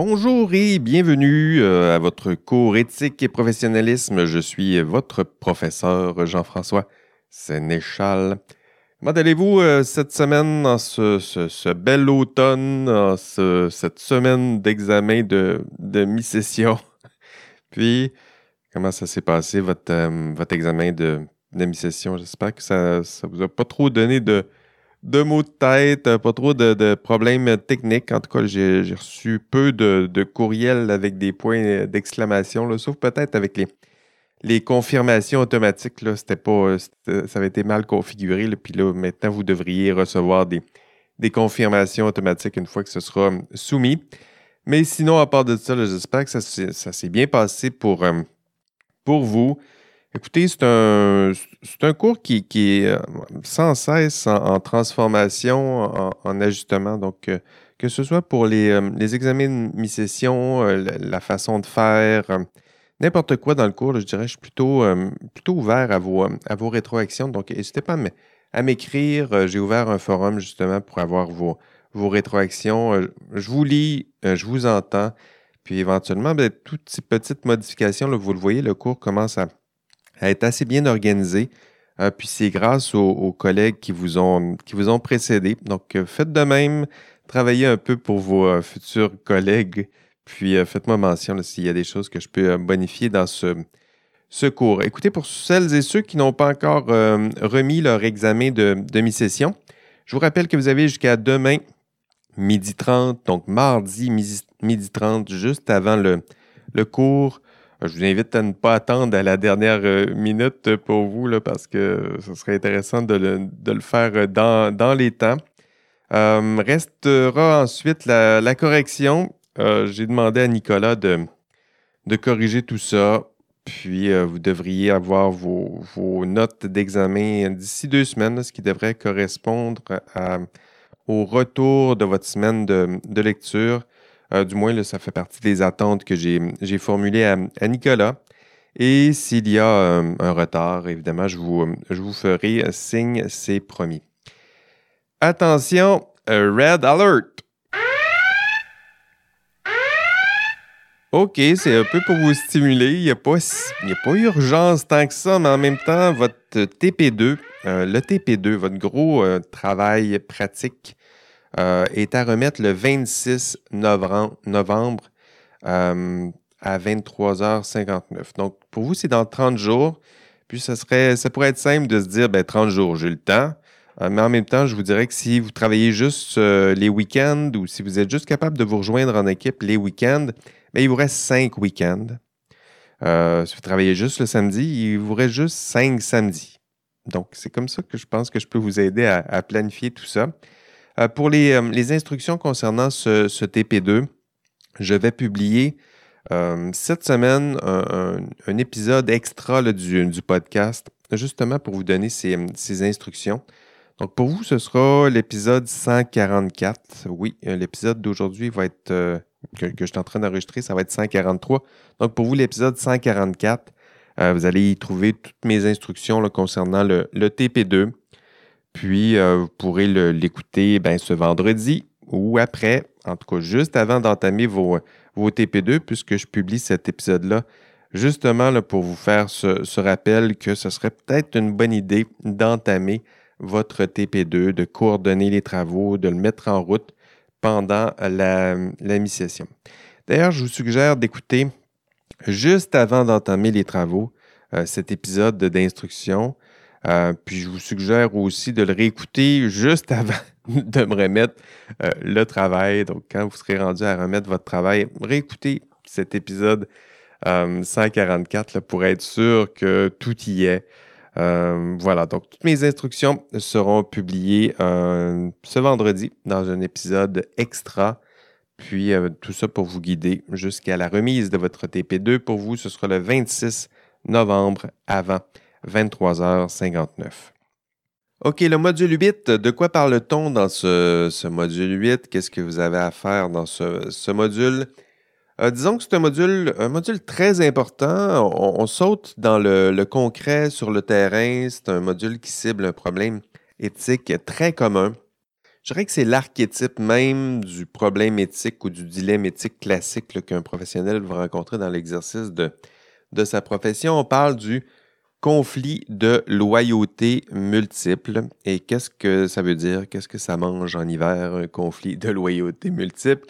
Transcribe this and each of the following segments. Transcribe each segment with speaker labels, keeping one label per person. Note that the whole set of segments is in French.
Speaker 1: Bonjour et bienvenue euh, à votre cours éthique et professionnalisme. Je suis votre professeur Jean-François Sénéchal. Comment allez-vous euh, cette semaine, dans ce, bel automne, cette semaine d'examen de, mi-session? Puis, comment ça s'est passé, votre, euh, votre examen de, mi-session? J'espère que ça ne vous a pas trop donné de, de mots de tête, pas trop de, problèmes techniques. En tout cas, j'ai reçu peu de, courriels avec des points d'exclamation, sauf peut-être avec les, confirmations automatiques. C'était pas, ça avait été mal configuré. puis là, maintenant, vous devriez recevoir des, confirmations automatiques une fois que ce sera soumis. Mais sinon, à part de ça, j'espère que ça, s'est bien passé pour, euh, pour vous. Écoutez, c'est un, un, cours qui, est euh, sans cesse en, transformation, en, ajustement. Donc, euh, que ce soit pour les, euh, les examens de mi-session, la, façon de faire, n'importe quoi dans le cours, je dirais, je suis plutôt, plutôt ouvert à vos, à vos rétroactions. Donc, n'hésitez pas à m'écrire. J'ai ouvert un forum justement pour avoir vos, vos rétroactions. Je vous lis, je vous entends. Puis éventuellement, ben, toutes ces petites modifications, vous le voyez, le cours commence à elle est assez bien organisée. Euh, puis c'est grâce aux, collègues qui vous ont, qui précédé. Donc, euh, faites de même, travaillez un peu pour vos euh, futurs collègues, puis faites-moi mention s'il y a des choses que je peux bonifier dans ce, ce cours. Écoutez, pour celles et ceux qui n'ont pas encore remis leur examen de demi-session, je vous rappelle que vous avez jusqu'à demain, midi 30, donc mardi, midi, 30, juste avant le cours. Je vous invite à ne pas attendre à la dernière euh, minute pour vous, là, parce que ce serait intéressant de le, faire dans, les temps. Euh, restera ensuite la, correction. Euh, j'ai demandé à Nicolas de, corriger tout ça. Puis vous devriez avoir vos, notes d'examen d'ici deux semaines, ce qui devrait correspondre au retour de votre semaine de lecture. Euh, du moins, ça fait partie des attentes que j'ai formulées à, Nicolas. Et s'il y a euh, un retard, évidemment, je vous, ferai signe, c'est promis. Attention, euh, Red Alert! OK, c'est un peu pour vous stimuler. Il n'y a, pas, a pas urgence tant que ça, mais en même temps, votre TP2, le TP2, votre gros travail pratique euh, est à remettre le 26 novembre, euh, à 23h59. Donc, pour vous, c'est dans 30 jours. Puis, ça, serait, ça pourrait être simple de se dire, ben, 30 jours, j'ai le temps. Euh, mais en même temps, je vous dirais que si vous travaillez juste les week-ends ou si vous êtes juste capable de vous rejoindre en équipe les week-ends, ben, il vous reste 5 week-ends. si vous travaillez juste le samedi, il vous reste juste 5 samedis. Donc, c'est comme ça que je pense que je peux vous aider à planifier tout ça. Euh, pour euh, les, instructions concernant ce, TP2, je vais publier euh, cette semaine un, épisode extra du, podcast, justement pour vous donner ces, instructions. Donc pour vous, ce sera l'épisode 144. Oui, l'épisode d'aujourd'hui va être que, je suis en train d'enregistrer, ça va être 143. Donc pour vous, l'épisode 144, vous allez y trouver toutes mes instructions concernant le, le TP2. Puis, euh, vous pourrez l'écouter ben, ce vendredi ou après, en tout cas juste avant d'entamer vos, TP2, puisque je publie cet épisode-là, justement pour vous faire ce, rappel que ce serait peut-être une bonne idée d'entamer votre TP2, de coordonner les travaux, de le mettre en route pendant la, mi-session. D'ailleurs, je vous suggère d'écouter juste avant d'entamer les travaux euh, cet épisode d'instruction euh, puis je vous suggère aussi de le réécouter juste avant de me remettre euh, le travail. Donc, quand vous serez rendu à remettre votre travail, réécoutez cet épisode 144 euh, pour être sûr que tout y est. voilà, donc toutes mes instructions seront publiées ce vendredi dans un épisode extra. Puis tout ça pour vous guider jusqu'à la remise de votre TP2. Pour vous, ce sera le 26 novembre avant 23h59. OK, le module 8, de quoi parle-t-on dans ce, module 8? Qu'est-ce que vous avez à faire dans ce, module? Euh, disons que c'est un module, un module très important. On, saute dans le, concret sur le terrain. C'est un module qui cible un problème éthique très commun. Je dirais que c'est l'archétype même du problème éthique ou du dilemme éthique classique qu'un professionnel va rencontrer dans l'exercice de, de sa profession. On parle du conflit de loyauté multiple. Et qu'est-ce que ça veut dire? Qu'est-ce que ça mange en hiver, un conflit de loyauté multiple?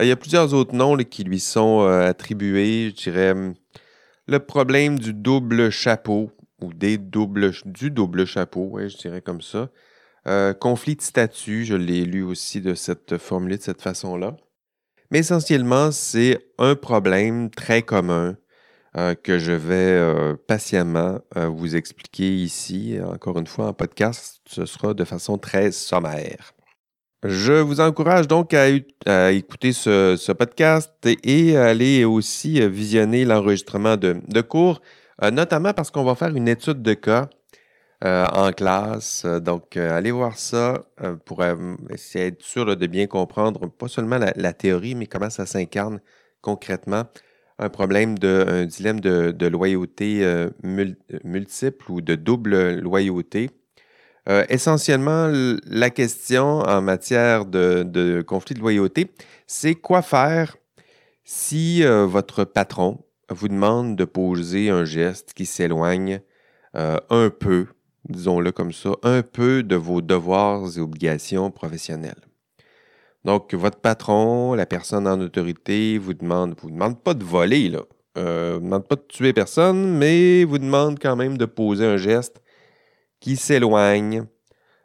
Speaker 1: Euh, il y a plusieurs autres noms qui lui sont euh, attribués. Je dirais hum, le problème du double chapeau ou des doubles, du double chapeau, je dirais comme ça. Euh, conflit de statut, je l'ai lu aussi de cette formule de cette façon-là. Mais essentiellement, c'est un problème très commun euh, que je vais euh, patiemment euh, vous expliquer ici. Encore une fois, en podcast, ce sera de façon très sommaire. Je vous encourage donc à, écouter ce, podcast et, à aller aussi visionner l'enregistrement de, cours, notamment parce qu'on va faire une étude de cas en classe. Donc, allez voir ça pour essayer d'être sûr de bien comprendre pas seulement la, théorie, mais comment ça s'incarne concrètement un problème de un dilemme de, loyauté euh, multiple ou de double loyauté. Euh, essentiellement, la question en matière de, conflit de loyauté, c'est quoi faire si euh, votre patron vous demande de poser un geste qui s'éloigne un peu, disons-le comme ça, un peu de vos devoirs et obligations professionnelles? Donc, votre patron, la personne en autorité, vous demande, vous demande pas de voler, là. Euh, vous demande pas de tuer personne, mais vous demande quand même de poser un geste qui s'éloigne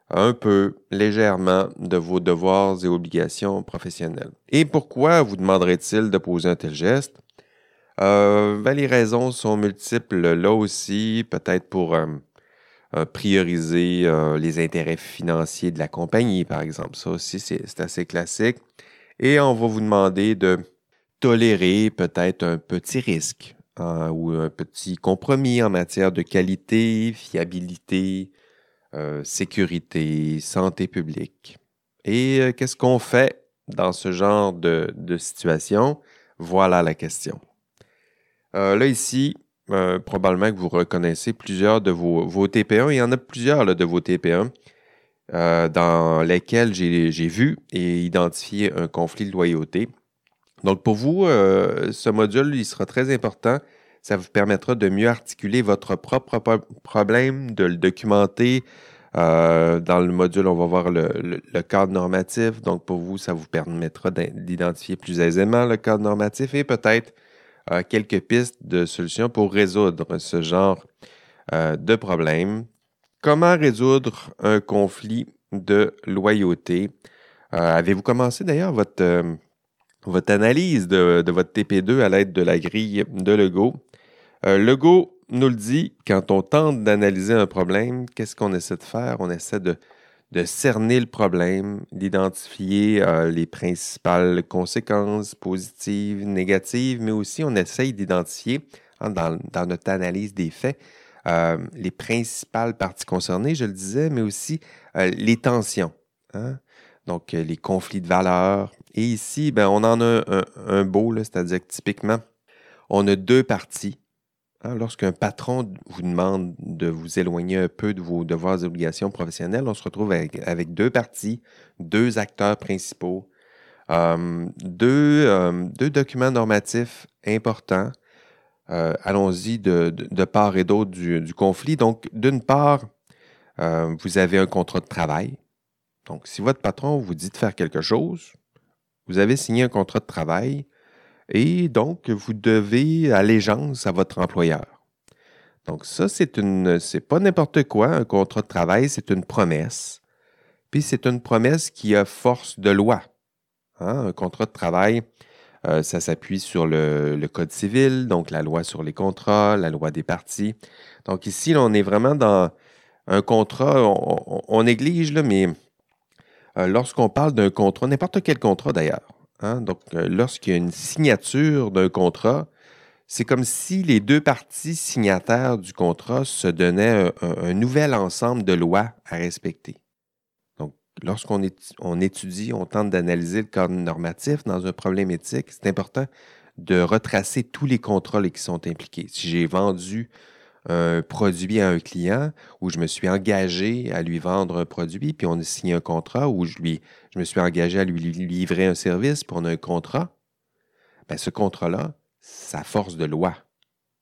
Speaker 1: un peu, légèrement, de vos devoirs et obligations professionnelles. Et pourquoi vous demanderait-il de poser un tel geste? Euh, ben, les raisons sont multiples là aussi, peut-être pour euh, euh, prioriser euh, les intérêts financiers de la compagnie, par exemple. Ça aussi, c'est assez classique. Et on va vous demander de tolérer peut-être un petit risque hein, ou un petit compromis en matière de qualité, fiabilité, euh, sécurité, santé publique. Et qu'est-ce qu'on fait dans ce genre de, de situation? Voilà la question. là, ici, euh, probablement que vous reconnaissez plusieurs de vos, vos TP1. Il y en a plusieurs de vos TP1 euh, dans lesquels j'ai vu et identifié un conflit de loyauté. Donc, pour vous, euh, ce module, il sera très important. Ça vous permettra de mieux articuler votre propre problème, de le documenter. dans le module, on va voir le, le, cadre normatif. Donc, pour vous, ça vous permettra d'identifier plus aisément le cadre normatif et peut-être quelques pistes de solutions pour résoudre ce genre euh, de problème. Comment résoudre un conflit de loyauté? Euh, avez-vous commencé d'ailleurs votre, euh, votre analyse de, votre TP2 à l'aide de la grille de Lego? Lego nous le dit, quand on tente d'analyser un problème, qu'est-ce qu'on essaie de faire? On essaie de de cerner le problème, d'identifier euh, les principales conséquences positives, négatives, mais aussi on essaye d'identifier hein, dans, notre analyse des faits euh, les principales parties concernées, je le disais, mais aussi euh, les tensions. Hein. Donc, les conflits de valeurs. Et ici, ben, on en a un, un beau, c'est-à-dire que typiquement, on a deux parties Hein, lorsqu'un patron vous demande de vous éloigner un peu de vos devoirs et obligations professionnelles, on se retrouve avec, deux parties, deux acteurs principaux, euh, euh, deux, documents normatifs importants. Euh, allons-y de, part et d'autre du, conflit. Donc, d'une part, vous avez un contrat de travail. Donc, si votre patron vous dit de faire quelque chose, vous avez signé un contrat de travail et donc vous devez allégeance à votre employeur. Donc ça, c'est une, pas n'importe quoi, un contrat de travail, c'est une promesse. Puis c'est une promesse qui a force de loi. Hein. Un contrat de travail, euh, ça s'appuie sur le, Code civil, donc la loi sur les contrats, la loi des parties. Donc ici, on est vraiment dans un contrat, on, néglige, là, mais euh, lorsqu'on parle d'un contrat, n'importe quel contrat d'ailleurs, Hein, donc, euh, lorsqu'il y a une signature d'un contrat, c'est comme si les deux parties signataires du contrat se donnaient un, nouvel ensemble de lois à respecter. Donc, lorsqu'on on étudie, on tente d'analyser le cadre normatif dans un problème éthique, c'est important de retracer tous les contrats qui sont impliqués. Si j'ai vendu un produit à un client, où je me suis engagé à lui vendre un produit, puis on a signé un contrat, ou je, lui, je me suis engagé à lui livrer un service, puis on a un contrat, bien, ce contrat-là, ça force de loi.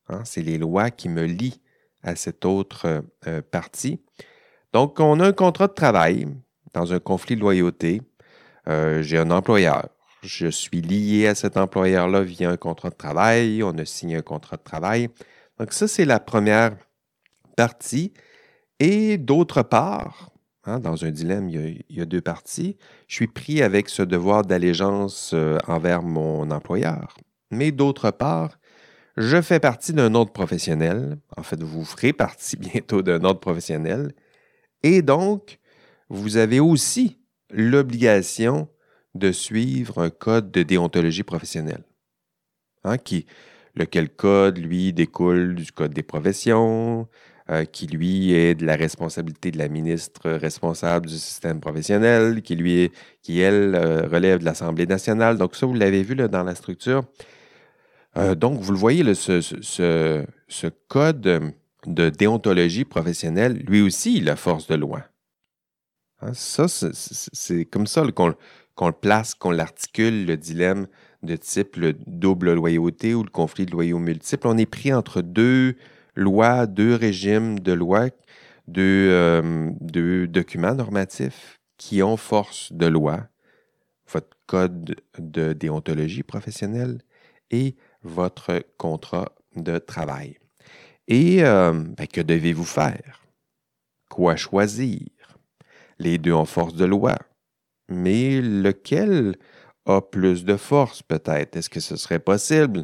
Speaker 1: Hein. C'est les lois qui me lient à cette autre euh, partie. Donc, on a un contrat de travail dans un conflit de loyauté. Euh, j'ai un employeur. Je suis lié à cet employeur-là via un contrat de travail. On a signé un contrat de travail. Donc, ça, c'est la première partie. Et d'autre part, hein, dans un dilemme, il y, a, deux parties. Je suis pris avec ce devoir d'allégeance euh, envers mon employeur. Mais d'autre part, je fais partie d'un autre professionnel. En fait, vous ferez partie bientôt d'un autre professionnel. Et donc, vous avez aussi l'obligation de suivre un code de déontologie professionnelle. Hein, qui, lequel code, lui, découle du code des professions, euh, qui, lui, est de la responsabilité de la ministre responsable du système professionnel, qui, lui, est, qui, elle, euh, relève de l'Assemblée nationale. Donc, ça, vous l'avez vu dans la structure. Euh, donc, vous le voyez, ce, ce, code de déontologie professionnelle, lui aussi, il a force de loi. Hein, ça, c'est comme ça qu'on le place, qu'on l'articule, le dilemme de type le double loyauté ou le conflit de loyaux multiples. On est pris entre deux lois, deux régimes de loi, deux, euh, documents normatifs qui ont force de loi. Votre code de déontologie professionnelle et votre contrat de travail. Et euh, ben, que devez-vous faire? Quoi choisir? Les deux ont force de loi. Mais lequel a plus de force peut-être? Est-ce que ce serait possible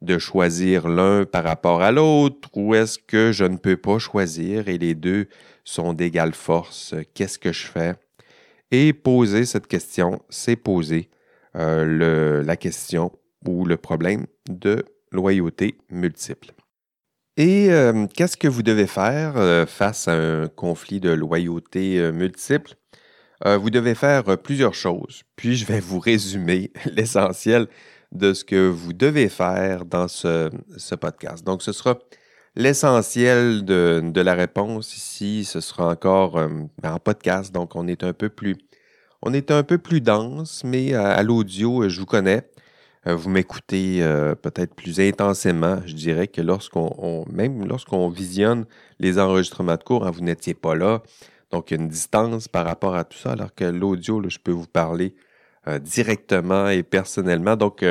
Speaker 1: de choisir l'un par rapport à l'autre ou est-ce que je ne peux pas choisir et les deux sont d'égale force? Qu'est-ce que je fais? Et poser cette question, c'est poser euh, la question ou le problème de loyauté multiple. Et euh, qu'est-ce que vous devez faire euh, face à un conflit de loyauté euh, vous devez faire plusieurs choses, puis je vais vous résumer l'essentiel de ce que vous devez faire dans ce, podcast. Donc, ce sera l'essentiel de, la réponse ici. Ce sera encore en podcast, donc on est un peu plus, on est un peu plus dense, mais à l'audio, je vous connais. Euh, vous m'écoutez euh, peut-être plus intensément, je dirais, que lorsqu'on, même lorsqu'on visionne les enregistrements de cours, hein, vous n'étiez pas là. Donc, il y a une distance par rapport à tout ça, alors que l'audio, je peux vous parler euh, directement et personnellement. Donc,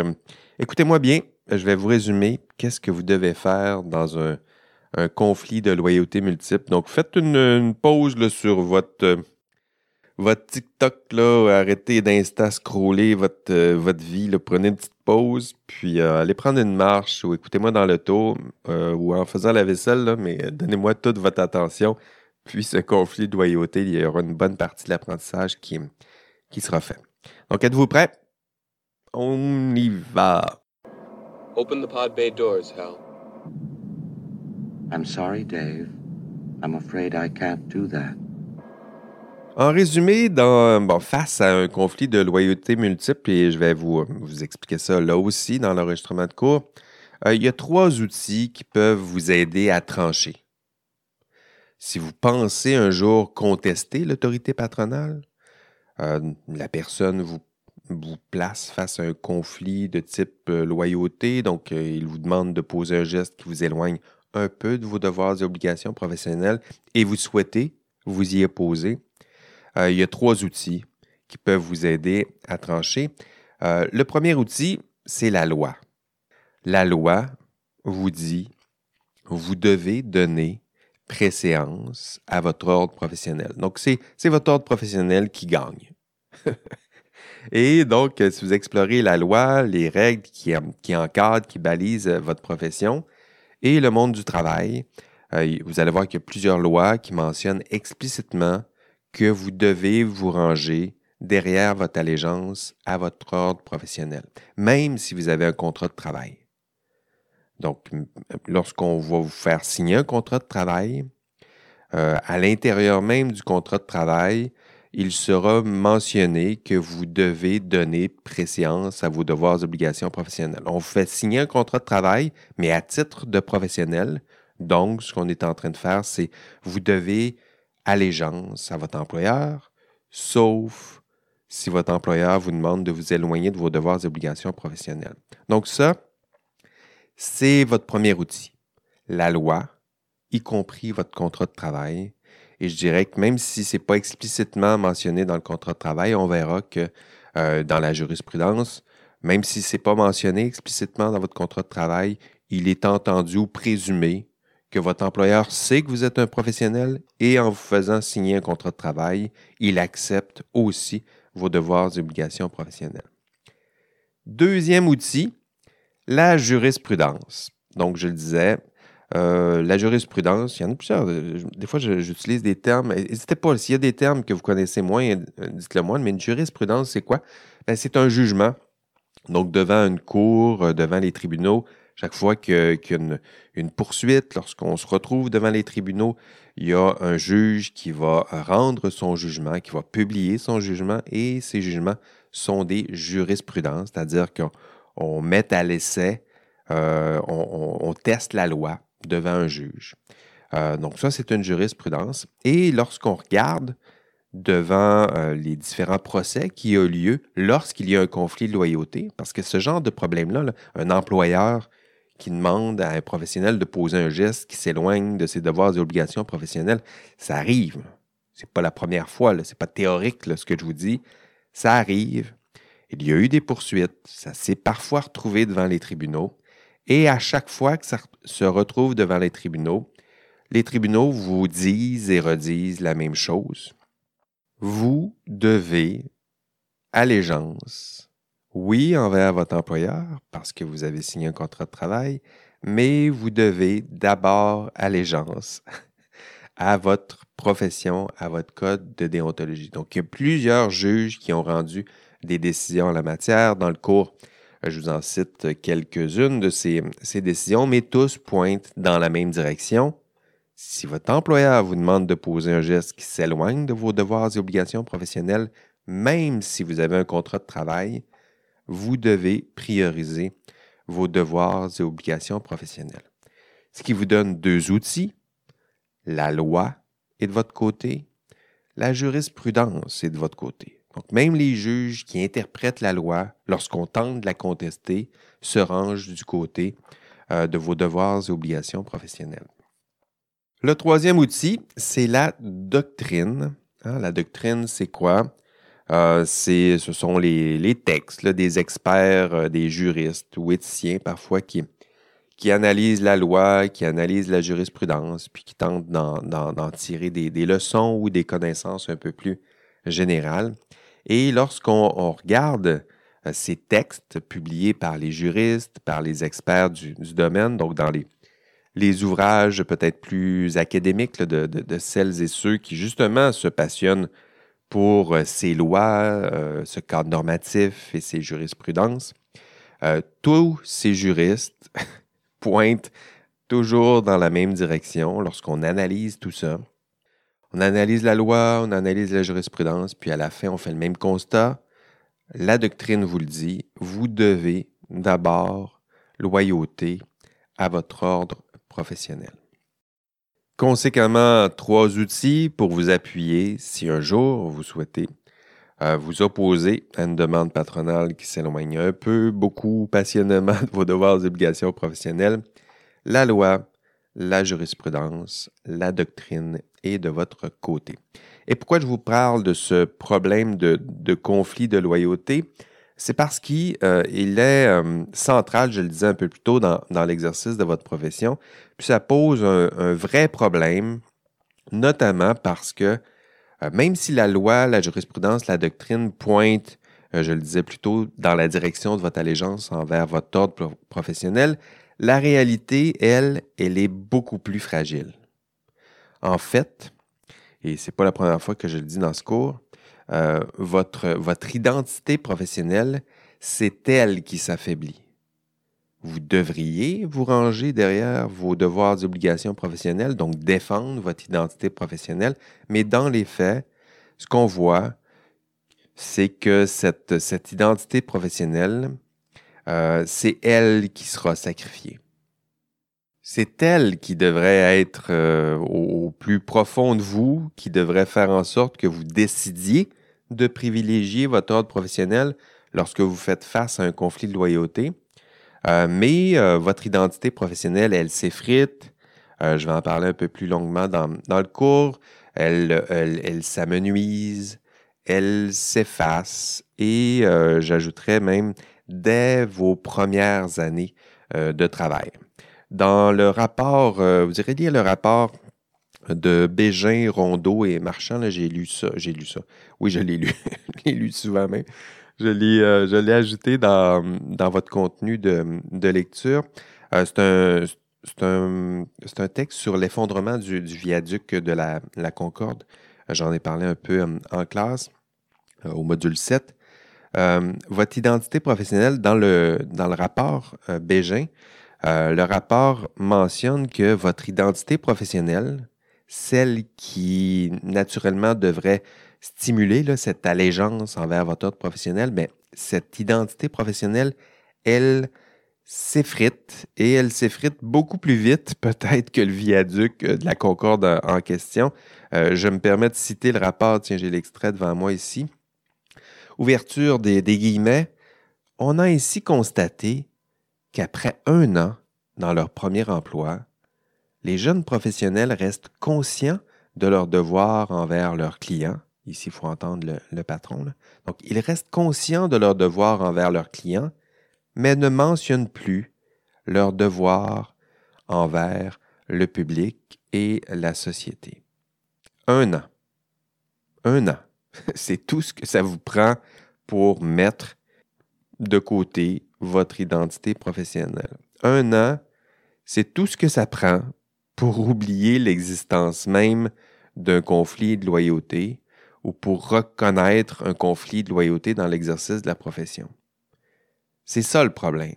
Speaker 1: écoutez-moi bien, je vais vous résumer qu'est-ce que vous devez faire dans un, conflit de loyauté multiple? Donc, faites une, pause sur votre votre TikTok, là, arrêtez d'insta-scroller votre, euh, votre vie, prenez une petite pause, puis euh, allez prendre une marche ou écoutez-moi dans l'auto euh, ou en faisant la vaisselle, là, mais donnez-moi toute votre attention. Puis ce conflit de loyauté, il y aura une bonne partie de l'apprentissage qui, qui sera fait. Donc, êtes-vous prêts? On y va. Open the pod bay doors, Hal. I'm sorry, Dave. I'm afraid I can't do that. En résumé, dans, face à un conflit de loyauté multiple, et je vais vous, vous expliquer ça là aussi dans l'enregistrement de cours, euh, il y a trois outils qui peuvent vous aider à trancher. Si vous pensez un jour contester l'autorité patronale, euh, la personne vous, place face à un conflit de type euh, loyauté, donc il vous demande de poser un geste qui vous éloigne un peu de vos devoirs et obligations professionnelles et vous souhaitez vous y opposer, euh, il y a trois outils qui peuvent vous aider à trancher. Euh, le premier outil, c'est la loi. La loi vous dit, vous devez donner préséance à votre ordre professionnel. Donc, c'est votre ordre professionnel qui gagne. Et donc, si vous explorez la loi, les règles qui, qui encadrent, qui balisent votre profession et le monde du travail, euh, vous allez voir qu'il y a plusieurs lois qui mentionnent explicitement que vous devez vous ranger derrière votre allégeance à votre ordre professionnel, même si vous avez un contrat de travail. Donc, lorsqu'on va vous faire signer un contrat de travail, euh, à l'intérieur même du contrat de travail, il sera mentionné que vous devez donner préséance à vos devoirs et obligations professionnelles. On vous fait signer un contrat de travail, mais à titre de professionnel, Donc, ce qu'on est en train de faire, c'est vous devez allégeance à votre employeur, sauf si votre employeur vous demande de vous éloigner de vos devoirs et obligations professionnelles. Donc ça, c'est votre premier outil. La loi, y compris votre contrat de travail. Et je dirais que même si ce n'est pas explicitement mentionné dans le contrat de travail, on verra que euh, dans la jurisprudence, même si ce n'est pas mentionné explicitement dans votre contrat de travail, il est entendu ou présumé que votre employeur sait que vous êtes un professionnel et en vous faisant signer un contrat de travail, il accepte aussi vos devoirs et obligations professionnelles. Deuxième outil, la jurisprudence. Donc, je le disais, euh, la jurisprudence, il y en a plusieurs. Des fois, j'utilise des termes. N'hésitez pas, s'il y a des termes que vous connaissez moins, euh, dites-le moi. Mais une jurisprudence, c'est quoi? Ben, c'est un jugement. Donc, devant une cour, euh, devant les tribunaux, chaque fois qu'il y a une, poursuite, lorsqu'on se retrouve devant les tribunaux, il y a un juge qui va rendre son jugement, qui va publier son jugement, et ces jugements sont des jurisprudences, c'est-à-dire qu'on met à l'essai, euh, on, teste la loi devant un juge. Euh, donc ça, c'est une jurisprudence. Et lorsqu'on regarde devant euh, les différents procès qui ont lieu lorsqu'il y a un conflit de loyauté, parce que ce genre de problème-là, un employeur qui demande à un professionnel de poser un geste qui s'éloigne de ses devoirs et obligations professionnelles, ça arrive. C'est pas la première fois, ce n'est pas théorique ce que je vous dis. Ça arrive. Il y a eu des poursuites. Ça s'est parfois retrouvé devant les tribunaux. Et à chaque fois que ça se retrouve devant les tribunaux, les tribunaux vous disent et redisent la même chose. Vous devez allégeance oui, envers votre employeur, parce que vous avez signé un contrat de travail, mais vous devez d'abord allégeance à votre profession, à votre code de déontologie. Donc, il y a plusieurs juges qui ont rendu des décisions en la matière. Dans le cours, je vous en cite quelques-unes de ces, décisions, mais tous pointent dans la même direction. Si votre employeur vous demande de poser un geste qui s'éloigne de vos devoirs et obligations professionnelles, même si vous avez un contrat de travail, vous devez prioriser vos devoirs et obligations professionnelles. Ce qui vous donne deux outils. La loi est de votre côté, la jurisprudence est de votre côté. Donc même les juges qui interprètent la loi lorsqu'on tente de la contester se rangent du côté euh, de vos devoirs et obligations professionnelles. Le troisième outil, c'est la doctrine. Hein, la doctrine, c'est quoi? Euh, ce sont les, textes des experts, euh, des juristes ou éthiciens parfois qui, qui analysent la loi, qui analysent la jurisprudence, puis qui tentent d'en tirer des, leçons ou des connaissances un peu plus générales. Et lorsqu'on regarde euh, ces textes publiés par les juristes, par les experts du, domaine, donc dans les, ouvrages peut-être plus académiques de, celles et ceux qui justement se passionnent pour euh, ces lois, euh, ce cadre normatif et ces jurisprudences. Tous ces juristes pointent toujours dans la même direction lorsqu'on analyse tout ça. On analyse la loi, on analyse la jurisprudence, puis à la fin, on fait le même constat. La doctrine vous le dit, vous devez d'abord loyauté à votre ordre professionnel. Conséquemment, trois outils pour vous appuyer si un jour vous souhaitez euh, vous opposer à une demande patronale qui s'éloigne un peu, beaucoup passionnément de vos devoirs et obligations professionnelles. La loi, la jurisprudence, la doctrine est de votre côté. Et pourquoi je vous parle de ce problème de, conflit de loyauté? C'est parce qu'il euh, est euh, central, je le disais un peu plus tôt, dans, l'exercice de votre profession. Puis ça pose un, vrai problème, notamment parce que euh, même si la loi, la jurisprudence, la doctrine pointent, je le disais plus tôt, dans la direction de votre allégeance envers votre ordre professionnel, la réalité, elle, elle est beaucoup plus fragile. En fait, et ce n'est pas la première fois que je le dis dans ce cours, euh, votre, votre identité professionnelle, c'est elle qui s'affaiblit. Vous devriez vous ranger derrière vos devoirs et obligations professionnelles, donc défendre votre identité professionnelle, mais dans les faits, ce qu'on voit, c'est que cette, cette, identité professionnelle, euh, c'est elle qui sera sacrifiée. C'est elle qui devrait être euh, au plus profond de vous, qui devrait faire en sorte que vous décidiez de privilégier votre ordre professionnel lorsque vous faites face à un conflit de loyauté. Euh, mais votre identité professionnelle, elle s'effrite. je vais en parler un peu plus longuement dans, le cours. Elle, elle s'amenuise, elle s'efface et j'ajouterais même dès vos premières années de travail. Dans le rapport, euh, vous irez lire le rapport de Bégin, Rondeau et Marchand. J'ai lu ça. J'ai lu ça. Oui, je l'ai lu. je l'ai lu souvent même. Je l'ai, euh, ajouté dans, votre contenu de, lecture. Euh, c'est, un, un, texte sur l'effondrement du, viaduc de la, Concorde. J'en ai parlé un peu en classe, au module 7. Votre identité professionnelle, dans le, dans le rapport Bégin, euh, le rapport mentionne que votre identité professionnelle, celle qui naturellement devrait stimuler cette allégeance envers votre ordre professionnel, mais ben, cette identité professionnelle, elle s'effrite et elle s'effrite beaucoup plus vite peut-être que le viaduc de la Concorde en question. Euh, je me permets de citer le rapport, tiens, j'ai l'extrait devant moi ici. Ouverture des guillemets. On a ainsi constaté qu'après un an dans leur premier emploi, les jeunes professionnels restent conscients de leurs devoirs envers leurs clients. Ici, il faut entendre le, patron. Donc, ils restent conscients de leurs devoirs envers leurs clients, mais ne mentionnent plus leurs devoirs envers le public et la société. Un an. Un an. C'est tout ce que ça vous prend pour mettre de côté votre identité professionnelle. Un an, c'est tout ce que ça prend pour oublier l'existence même d'un conflit de loyauté ou pour reconnaître un conflit de loyauté dans l'exercice de la profession. C'est ça le problème.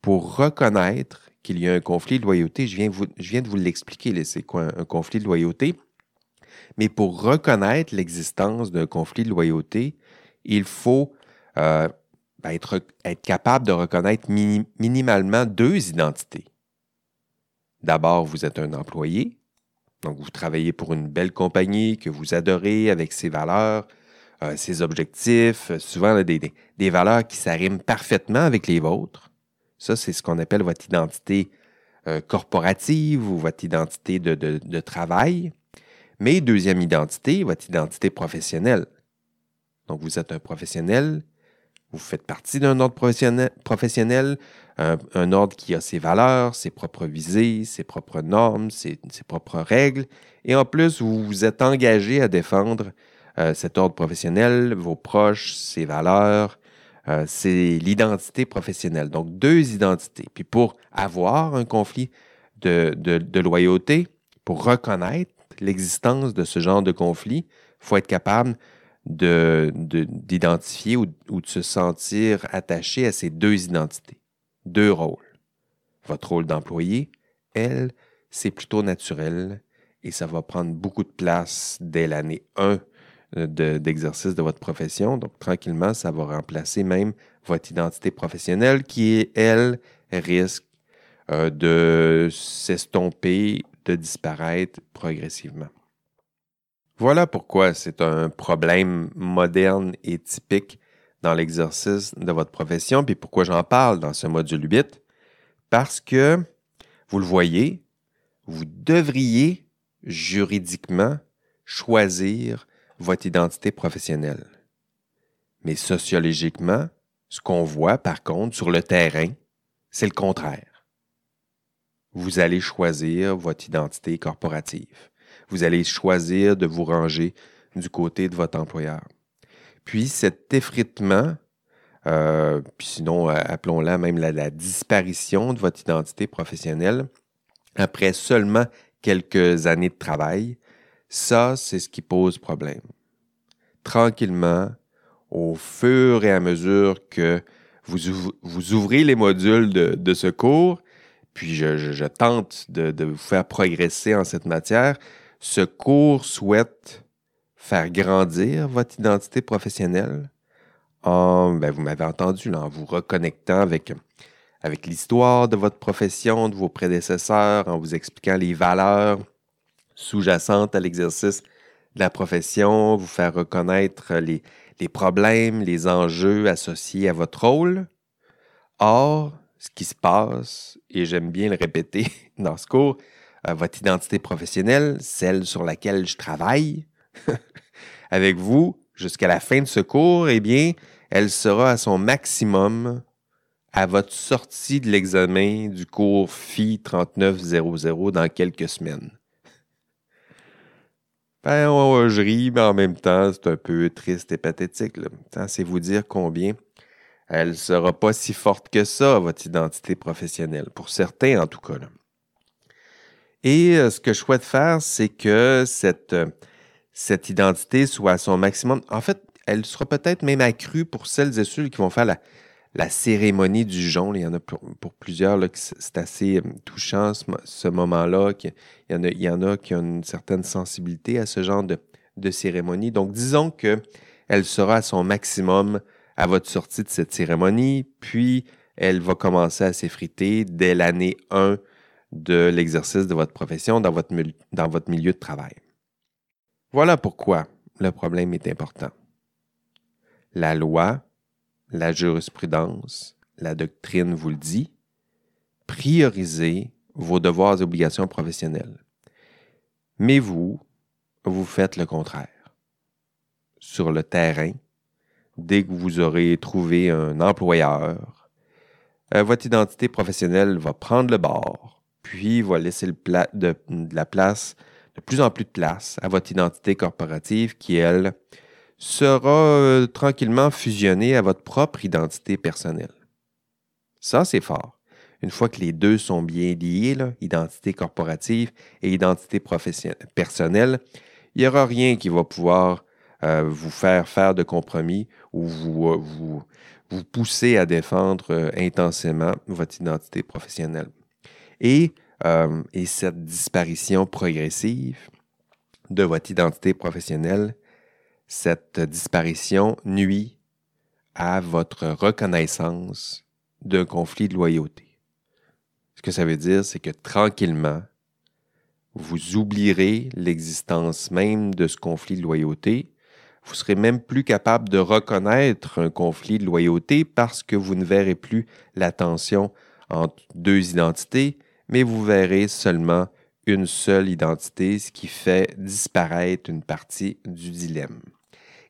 Speaker 1: Pour reconnaître qu'il y a un conflit de loyauté, je viens, de vous l'expliquer, c'est quoi un, conflit de loyauté, mais pour reconnaître l'existence d'un conflit de loyauté, il faut euh, ben, être, capable de reconnaître minimalement deux identités. D'abord, vous êtes un employé, donc vous travaillez pour une belle compagnie que vous adorez avec ses valeurs, euh, ses objectifs, euh, souvent des, valeurs qui s'arriment parfaitement avec les vôtres. Ça, c'est ce qu'on appelle votre identité corporative ou votre identité de travail. Mais deuxième identité, votre identité professionnelle. Donc, vous êtes un professionnel vous faites partie d'un ordre professionnel, un, ordre qui a ses valeurs, ses propres visées, ses propres normes, ses, propres règles. Et en plus, vous vous êtes engagé à défendre euh, cet ordre professionnel, vos proches, ses valeurs. Euh, c'est l'identité professionnelle. Donc, deux identités. Puis pour avoir un conflit de loyauté, pour reconnaître l'existence de ce genre de conflit, il faut être capable d'identifier ou, de se sentir attaché à ces deux identités, deux rôles. Votre rôle d'employé, elle, c'est plutôt naturel et ça va prendre beaucoup de place dès l'année 1 d'exercice de, votre profession. Donc, tranquillement, ça va remplacer même votre identité professionnelle qui, elle, risque euh, de s'estomper, de disparaître progressivement. Voilà pourquoi c'est un problème moderne et typique dans l'exercice de votre profession, puis pourquoi j'en parle dans ce module 8. Parce que, vous le voyez, vous devriez juridiquement choisir votre identité professionnelle. Mais sociologiquement, ce qu'on voit par contre sur le terrain, c'est le contraire. Vous allez choisir votre identité corporative vous allez choisir de vous ranger du côté de votre employeur. Puis cet effritement, euh, sinon euh, appelons-la même la, disparition de votre identité professionnelle, après seulement quelques années de travail, ça, c'est ce qui pose problème. Tranquillement, au fur et à mesure que vous, vous ouvrez les modules de, ce cours, puis je, tente de, vous faire progresser en cette matière, ce cours souhaite faire grandir votre identité professionnelle en, ben, vous m'avez entendu, en vous reconnectant avec, avec l'histoire de votre profession, de vos prédécesseurs, en vous expliquant les valeurs sous-jacentes à l'exercice de la profession, vous faire reconnaître les, les problèmes, les enjeux associés à votre rôle. Or, ce qui se passe, et j'aime bien le répéter dans ce cours, euh, votre identité professionnelle, celle sur laquelle je travaille avec vous jusqu'à la fin de ce cours, eh bien, elle sera à son maximum à votre sortie de l'examen du cours FI 3900 dans quelques semaines. Ben, je ris, mais en même temps, c'est un peu triste et pathétique. C'est vous dire combien elle ne sera pas si forte que ça, votre identité professionnelle, pour certains en tout cas. Et euh, ce que je souhaite faire, c'est que cette, euh, cette identité soit à son maximum. En fait, elle sera peut-être même accrue pour celles et ceux qui vont faire la, cérémonie du jonc. Il y en a pour, plusieurs, c'est assez euh, touchant ce, moment-là. Il y, en a, il qui ont une certaine sensibilité à ce genre de, de cérémonie. Donc, disons qu'elle sera à son maximum à votre sortie de cette cérémonie, puis elle va commencer à s'effriter dès l'année 1 de l'exercice de votre profession dans votre, dans votre milieu de travail. Voilà pourquoi le problème est important. La loi la jurisprudence, la doctrine vous le dit, priorisez vos devoirs et obligations professionnelles. Mais vous, vous faites le contraire. Sur le terrain, dès que vous aurez trouvé un employeur, euh, votre identité professionnelle va prendre le bord, puis va laisser de, la place, de plus en plus de place à votre identité corporative qui, elle, sera euh, tranquillement fusionné à votre propre identité personnelle. Ça, c'est fort. Une fois que les deux sont bien liés, identité corporative et identité personnelle, il n'y aura rien qui va pouvoir euh, vous faire faire de compromis ou vous, euh, vous, vous pousser à défendre intensément votre identité professionnelle. Et, et cette disparition progressive de votre identité professionnelle cette disparition nuit à votre reconnaissance d'un conflit de loyauté. Ce que ça veut dire, c'est que tranquillement, vous oublierez l'existence même de ce conflit de loyauté. Vous serez même plus capable de reconnaître un conflit de loyauté parce que vous ne verrez plus la tension entre deux identités, mais vous verrez seulement une seule identité, ce qui fait disparaître une partie du dilemme.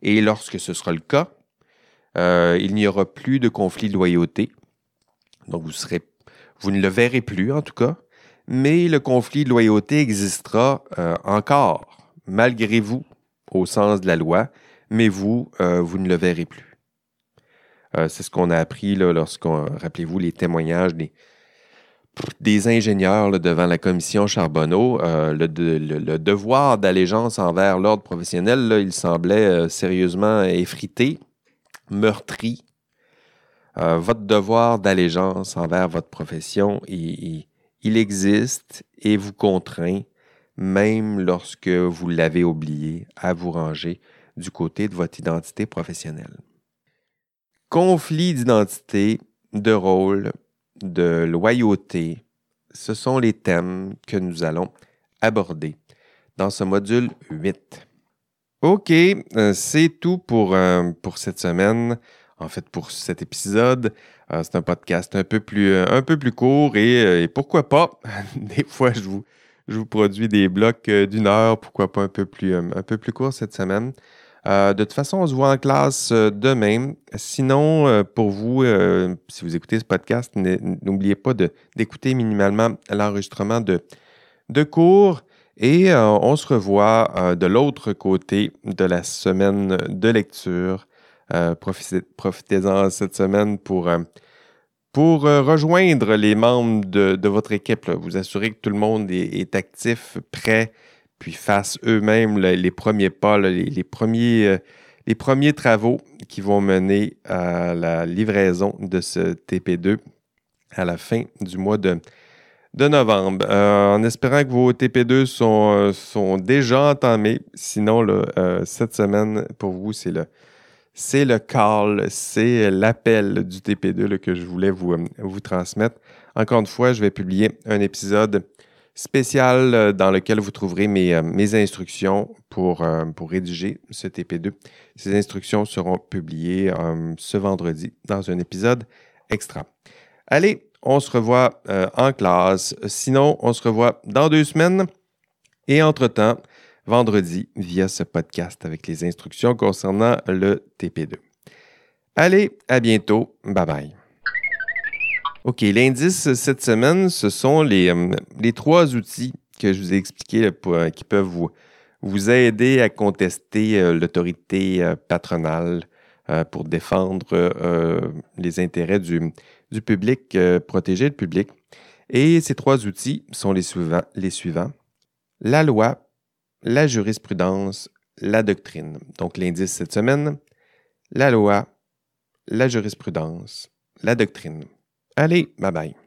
Speaker 1: Et lorsque ce sera le cas, euh, il n'y aura plus de conflit de loyauté. Donc, vous, ne le verrez plus, en tout cas. Mais le conflit de loyauté existera euh, encore, malgré vous, au sens de la loi, mais vous, euh, vous ne le verrez plus. C'est ce qu'on a appris lorsqu'on, rappelez-vous, les témoignages des, ingénieurs devant la commission Charbonneau, euh, le, devoir d'allégeance envers l'ordre professionnel, il semblait euh, sérieusement effrité, meurtri. Euh, votre devoir d'allégeance envers votre profession, il, existe et vous contraint, même lorsque vous l'avez oublié, à vous ranger du côté de votre identité professionnelle. Conflit d'identité, de rôle, de loyauté, ce sont les thèmes que nous allons aborder dans ce module 8. OK, euh, c'est tout pour, euh, pour cette semaine. En fait, pour cet épisode, euh, c'est un podcast un peu plus, court et, pourquoi pas, des fois, je vous, produis des blocs d'une heure, pourquoi pas un peu plus court cette semaine. Euh, de toute façon, on se voit en classe euh, demain. Sinon, euh, pour vous, si vous écoutez ce podcast, n'oubliez pas d'écouter minimalement l'enregistrement de, de cours. Et on se revoit de l'autre côté de la semaine de lecture. Profitez-en cette semaine pour, rejoindre les membres de, votre équipe. Vous assurer que tout le monde est actif, prêt puis fassent eux-mêmes les premiers pas, les, premiers, euh, les premiers travaux qui vont mener à la livraison de ce TP2 à la fin du mois de, de novembre. Euh, en espérant que vos TP2 sont, euh, sont déjà entamés. Sinon, cette semaine, pour vous, c'est le, c'est le call, c'est l'appel du TP2 que je voulais vous, vous transmettre. Encore une fois, je vais publier un épisode spécial euh, dans lequel vous trouverez mes, euh, mes instructions pour, euh, pour rédiger ce TP2. Ces instructions seront publiées ce vendredi dans un épisode extra. Allez, on se revoit en classe. Sinon, on se revoit dans deux semaines. Et entre-temps, vendredi, via ce podcast avec les instructions concernant le TP2. Allez, à bientôt. Bye bye. OK, l'indice cette semaine, ce sont les, euh, les trois outils que je vous ai expliqués euh, qui peuvent vous, aider à contester euh, l'autorité patronale pour défendre les intérêts du, public, protéger le public. Et ces trois outils sont les suivants. La loi, la jurisprudence, la doctrine. Donc l'indice cette semaine, la loi, la jurisprudence, la doctrine. Allez, bye bye.